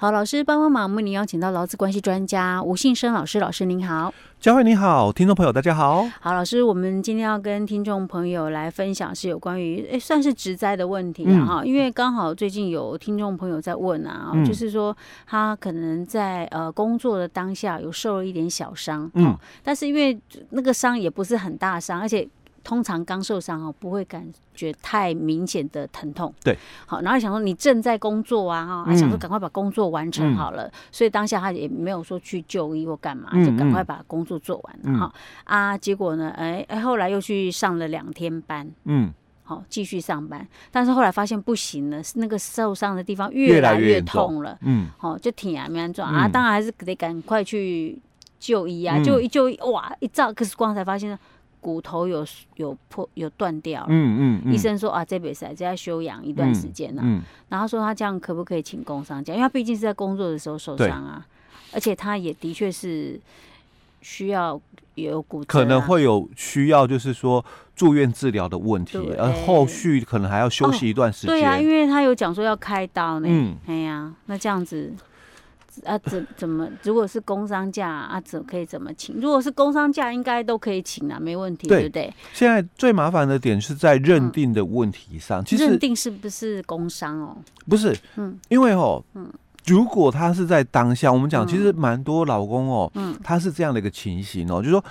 好，老师帮帮忙，为您邀请到劳资关系专家吴信生老师，老师您好，佳慧你好，听众朋友大家好。好，老师，我们今天要跟听众朋友来分享是有关于诶，算是职灾的问题啊哈，嗯、因为刚好最近有听众朋友在问啊，嗯、就是说他可能在呃工作的当下有受了一点小伤，嗯，但是因为那个伤也不是很大伤，而且。通常刚受伤哦，不会感觉太明显的疼痛。对，好，然后想说你正在工作啊，哈、嗯，想说赶快把工作完成好了，嗯、所以当下他也没有说去就医或干嘛，嗯、就赶快把工作做完了哈。嗯、啊，结果呢，哎哎，后来又去上了两天班，嗯，好，继续上班，但是后来发现不行了，那个受伤的地方越来越痛了，嗯，好，就挺啊没安装。啊，当然还是得赶快去就医啊，就一就医，哇，一照 X 光才发现。骨头有有破有断掉了，嗯嗯，嗯。医生说啊，这边是这要休养一段时间了，嗯，嗯。然后说他这样可不可以请工伤假？因为他毕竟是在工作的时候受伤啊，而且他也的确是需要有骨折，可能会有需要，就是说住院治疗的问题，对。而后续可能还要休息一段时间，哦。对啊，因为他有讲说要开刀呢，嗯，哎呀，那这样子。啊，怎怎么？如果是工伤假啊，怎可以怎么请？如果是工伤假，应该都可以请啊，没问题，对，对不对？现在最麻烦的点是在认定的问题上，嗯、其实认定是不是工伤哦？不是，嗯，因为哦，嗯，如果他是在当下，我们讲，其实蛮多老公哦，嗯，他是这样的一个情形哦，就是说，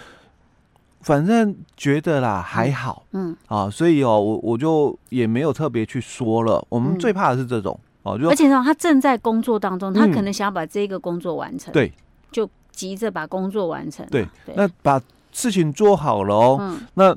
反正觉得啦还好，嗯，嗯啊，所以哦，我我就也没有特别去说了。我们最怕的是这种。而且呢，他正在工作当中，他可能想要把这个工作完成，对，就急着把工作完成。对，那把事情做好了哦。那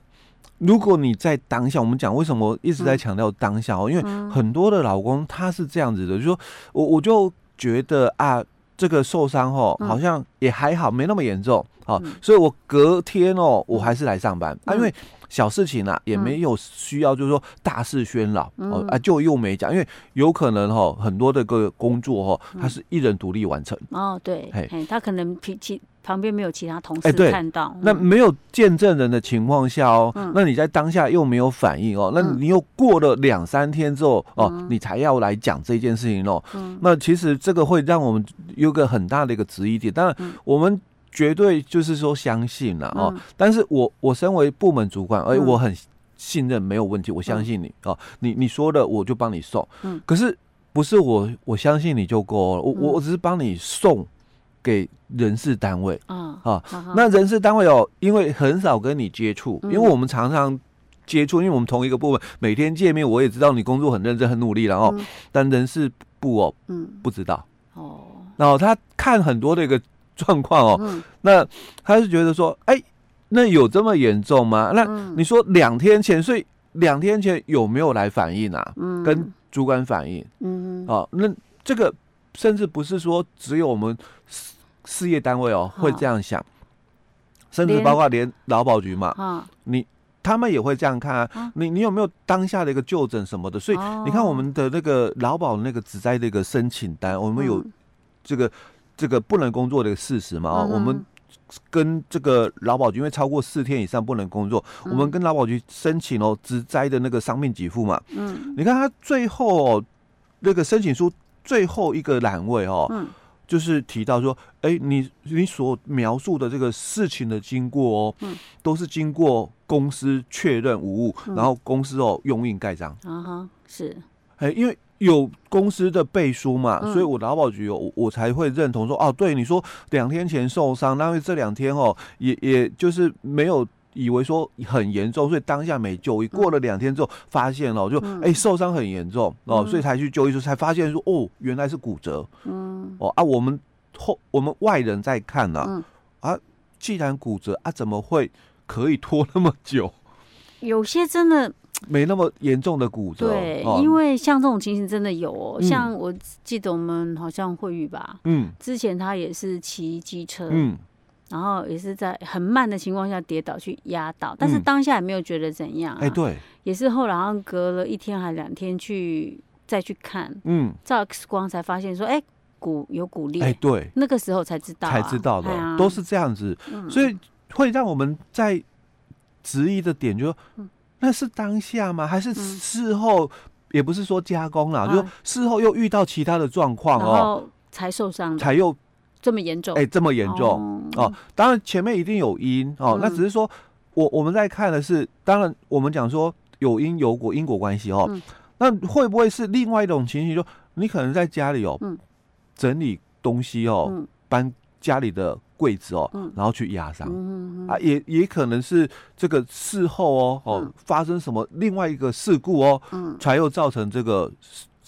如果你在当下，我们讲为什么一直在强调当下哦？因为很多的老公他是这样子的，就说我我就觉得啊，这个受伤哦，好像也还好，没那么严重啊，所以我隔天哦，我还是来上班。啊，因为。小事情啊，也没有需要，就是说大事喧扰、嗯、哦啊，就又没讲，因为有可能哈、哦，很多的个工作哈、哦，他是一人独立完成。哦，对，哎，他可能其其旁边没有其他同事看到，欸嗯、那没有见证人的情况下哦，嗯、那你在当下又没有反应哦，那你又过了两三天之后、嗯、哦，你才要来讲这件事情哦，嗯、那其实这个会让我们有个很大的一个质疑点，当然我们。绝对就是说相信了哦，嗯、但是我我身为部门主管，而且我很信任，没有问题，我相信你、嗯、哦，你你说的我就帮你送，嗯，可是不是我我相信你就够了，我我只是帮你送给人事单位，嗯啊，那人事单位哦，因为很少跟你接触，因为我们常常接触，因为我们同一个部门每天见面，我也知道你工作很认真很努力了哦，但人事部哦，嗯，不知道。哦，然后他看很多的一个。状况哦，嗯、那他是觉得说，哎、欸，那有这么严重吗？那你说两天前，所以两天前有没有来反映啊？嗯，跟主管反映，嗯，哦，那这个甚至不是说只有我们事事业单位哦会这样想，甚至包括连劳保局嘛，你他们也会这样看啊。你你有没有当下的一个就诊什么的？所以你看我们的那个劳保那个职灾的一个申请单，我们有这个。这个不能工作的事实嘛？啊、嗯，我们跟这个劳保局，因为超过四天以上不能工作，嗯、我们跟劳保局申请哦，职灾的那个伤病给付嘛。嗯，你看他最后、哦、那个申请书最后一个栏位哦，嗯、就是提到说，哎，你你所描述的这个事情的经过哦，嗯、都是经过公司确认无误，嗯、然后公司哦用印盖章。啊哈，是，哎，因为。有公司的背书嘛，嗯、所以我劳保局我我才会认同说，哦，对，你说两天前受伤，那因为这两天哦，也也就是没有以为说很严重，所以当下没就医。过了两天之后，发现了就哎、嗯欸、受伤很严重哦，所以才去就医，时才发现说哦，原来是骨折。嗯，哦啊，我们后我们外人在看呢、啊，嗯、啊，既然骨折啊，怎么会可以拖那么久？有些真的。没那么严重的骨折，对，哦、因为像这种情形真的有哦。嗯、像我记得我们好像慧玉吧，嗯，之前他也是骑机车，嗯，然后也是在很慢的情况下跌倒去压倒，但是当下也没有觉得怎样，哎，对，也是后来好像隔了一天还两天去再去看，嗯，照 X 光才发现说，哎，骨有骨裂，哎，对，那个时候才知道、啊，才知道的，啊、都是这样子，嗯、所以会让我们在质疑的点就是那是当下吗？还是事后？也不是说加工啦，就事后又遇到其他的状况哦。才受伤，才又这么严重，哎，这么严重哦，哦。当然前面一定有因哦，嗯、那只是说我我们在看的是，当然我们讲说有因有果，因果关系哦。嗯、那会不会是另外一种情形？就你可能在家里哦，嗯、整理东西哦，嗯、搬家里的柜子哦，嗯、然后去压伤、嗯、啊，也也可能是这个事后哦哦、嗯、发生什么另外一个事故哦，嗯、才又造成这个。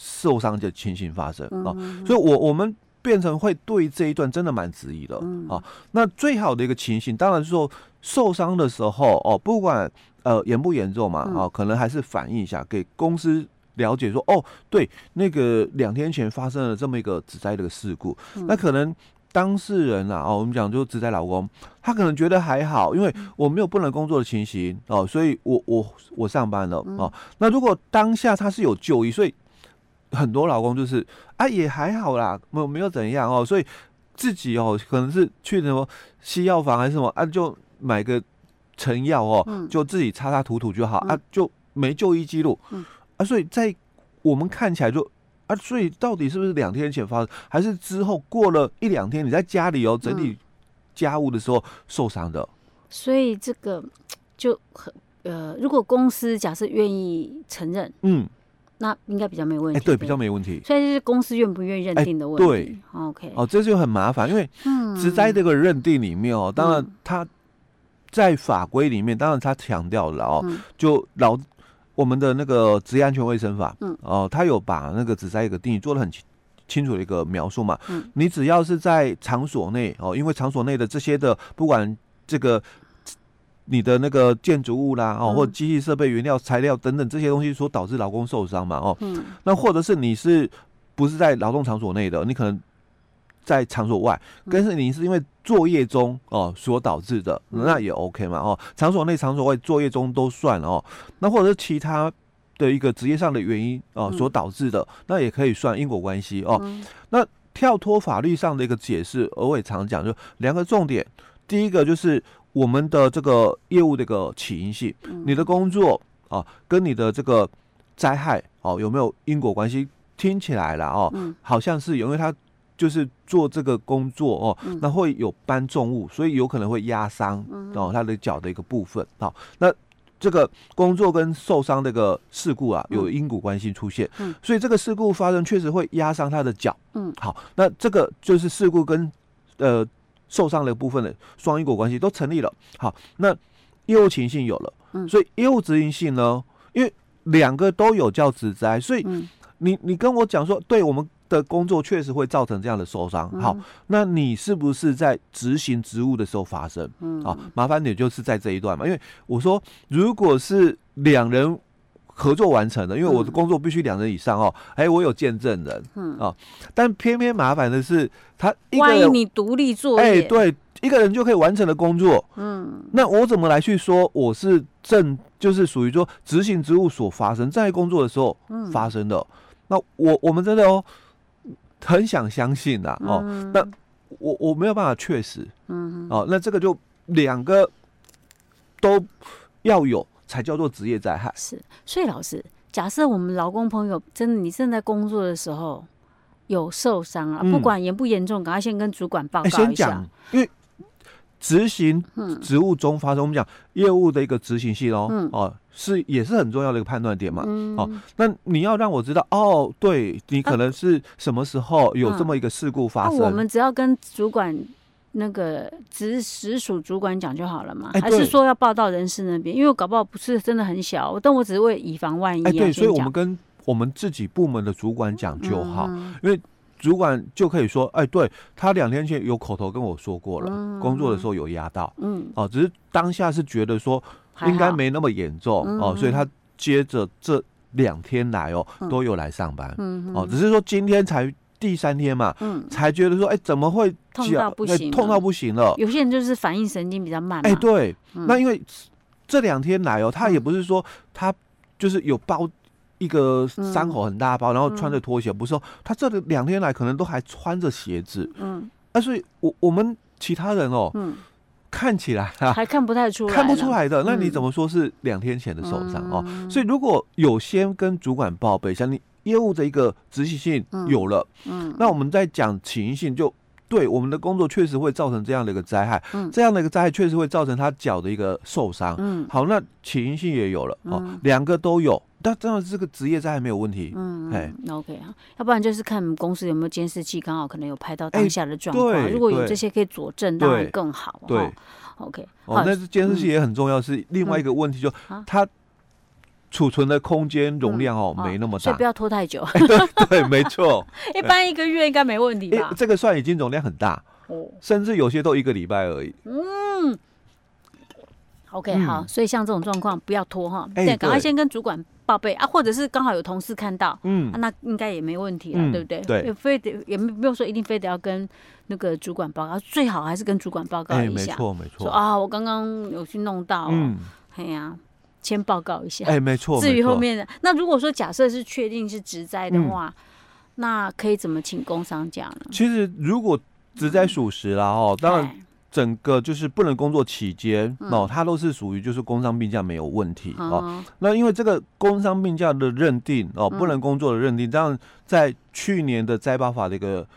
受伤的情形发生啊，所以我我们变成会对这一段真的蛮质疑的啊。那最好的一个情形，当然是说受伤的时候哦，不管呃严不严重嘛啊，可能还是反映一下给公司了解说哦，对，那个两天前发生了这么一个职灾的事故，那可能当事人啊，哦，我们讲就只在老公，他可能觉得还好，因为我没有不能工作的情形哦，所以我我我上班了哦。那如果当下他是有就医，所以很多老公就是啊，也还好啦，没有没有怎样哦，所以自己哦，可能是去什么西药房还是什么啊，就买个成药哦，嗯、就自己擦擦涂涂就好、嗯、啊，就没就医记录、嗯、啊，所以在我们看起来就啊，所以到底是不是两天前发生，还是之后过了一两天你在家里哦整理家务的时候受伤的？所以这个就很呃，如果公司假设愿意承认，嗯。那应该比较没问题，对，比较没问题。所以就是公司愿不愿意认定的问题。对，OK。哦，这就很麻烦，因为职灾这个认定里面哦，当然他在法规里面，当然他强调了哦，就劳我们的那个职业安全卫生法，嗯，哦，他有把那个职灾一个定义做的很清清楚的一个描述嘛。嗯，你只要是在场所内哦，因为场所内的这些的，不管这个。你的那个建筑物啦，哦，或机器设备、原料、材料等等这些东西所导致劳工受伤嘛，哦，嗯，那或者是你是不是在劳动场所内的？你可能在场所外，但是你是因为作业中哦所导致的，那也 OK 嘛，哦，场所内、场所外作业中都算哦。那或者是其他的一个职业上的原因哦所导致的，那也可以算因果关系哦。那跳脱法律上的一个解释，我也常讲，就两个重点，第一个就是。我们的这个业务的一个起因性，你的工作啊，跟你的这个灾害哦，有没有因果关系？听起来了哦，好像是有，因为他就是做这个工作哦，那会有搬重物，所以有可能会压伤哦他的脚的一个部分。好，那这个工作跟受伤这个事故啊，有因果关系出现，所以这个事故发生确实会压伤他的脚。嗯，好，那这个就是事故跟呃。受伤的部分的双因果关系都成立了。好，那业务情形有了，嗯，所以业务执行性呢，因为两个都有叫职灾，所以你你跟我讲说，对我们的工作确实会造成这样的受伤。好，那你是不是在执行职务的时候发生？嗯，好，麻烦你就是在这一段嘛，因为我说如果是两人。合作完成的，因为我的工作必须两人以上哦。哎，我有见证人，嗯啊，但偏偏麻烦的是，他一个人，万一你独立作业，哎，对，一个人就可以完成的工作，嗯，那我怎么来去说我是正，就是属于说执行职务所发生在工作的时候发生的？那我我们真的哦，很想相信呐，哦，那我我没有办法确实，嗯，哦，那这个就两个都要有。才叫做职业灾害。是，所以老师，假设我们劳工朋友真的你正在工作的时候有受伤啊，嗯、不管严不严重，赶快先跟主管报告一下。欸、先讲，因为执行职务中发生，嗯、我们讲业务的一个执行性哦，嗯、哦，是也是很重要的一个判断点嘛。嗯、哦，那你要让我知道，哦，对你可能是什么时候有这么一个事故发生，啊、我们只要跟主管。那个直直属主管讲就好了嘛？还是说要报到人事那边？因为搞不好不是真的很小，但我只是为以防万一。哎，对，所以我们跟我们自己部门的主管讲就好，因为主管就可以说，哎，对他两天前有口头跟我说过了，工作的时候有压到，嗯，哦，只是当下是觉得说应该没那么严重哦，所以他接着这两天来哦都有来上班，嗯，哦，只是说今天才。第三天嘛，嗯，才觉得说，哎，怎么会痛到不行？痛到不行了。有些人就是反应神经比较慢。哎，对，那因为这两天来哦，他也不是说他就是有包一个伤口很大包，然后穿着拖鞋，不是说他这两天来可能都还穿着鞋子，嗯，那所以我我们其他人哦，嗯，看起来还看不太出来，看不出来的。那你怎么说是两天前的受伤哦？所以如果有先跟主管报备像，你。业务的一个执行性有了，嗯，嗯那我们在讲起因性就。对，我们的工作确实会造成这样的一个灾害，嗯，这样的一个灾害确实会造成他脚的一个受伤，嗯，好，那起因性也有了，哦，两个都有，但这样这个职业灾害没有问题，嗯，哎，那 OK 啊，要不然就是看我们公司有没有监视器，刚好可能有拍到当下的状况，如果有这些可以佐证，当然更好，对，OK，哦，但是监视器也很重要，是另外一个问题，就它。储存的空间容量哦，没那么大，所以不要拖太久。对，没错。一般一个月应该没问题吧？这个算已经容量很大哦，甚至有些都一个礼拜而已。嗯，OK，好，所以像这种状况不要拖哈，对，赶快先跟主管报备啊，或者是刚好有同事看到，嗯，那应该也没问题了，对不对？对，也非得也没有说一定非得要跟那个主管报告，最好还是跟主管报告一下。没错，没错。说啊，我刚刚有去弄到，嗯，哎呀。先报告一下，哎，没错。至于后面的，那如果说假设是确定是职灾的话，那可以怎么请工伤假呢？其实如果职灾属实了哦，当然整个就是不能工作期间哦，它都是属于就是工伤病假没有问题哦。那因为这个工伤病假的认定哦，不能工作的认定，这样在去年的灾保法的一个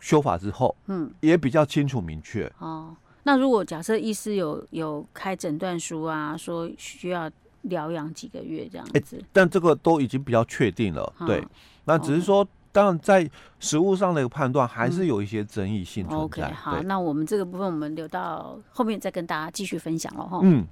修法之后，嗯，也比较清楚明确哦。那如果假设医师有有开诊断书啊，说需要疗养几个月这样子，欸，但这个都已经比较确定了，嗯、对。那只是说，哦、当然在实物上的一个判断还是有一些争议性存在。嗯、OK，好，那我们这个部分我们留到后面再跟大家继续分享了哈。嗯。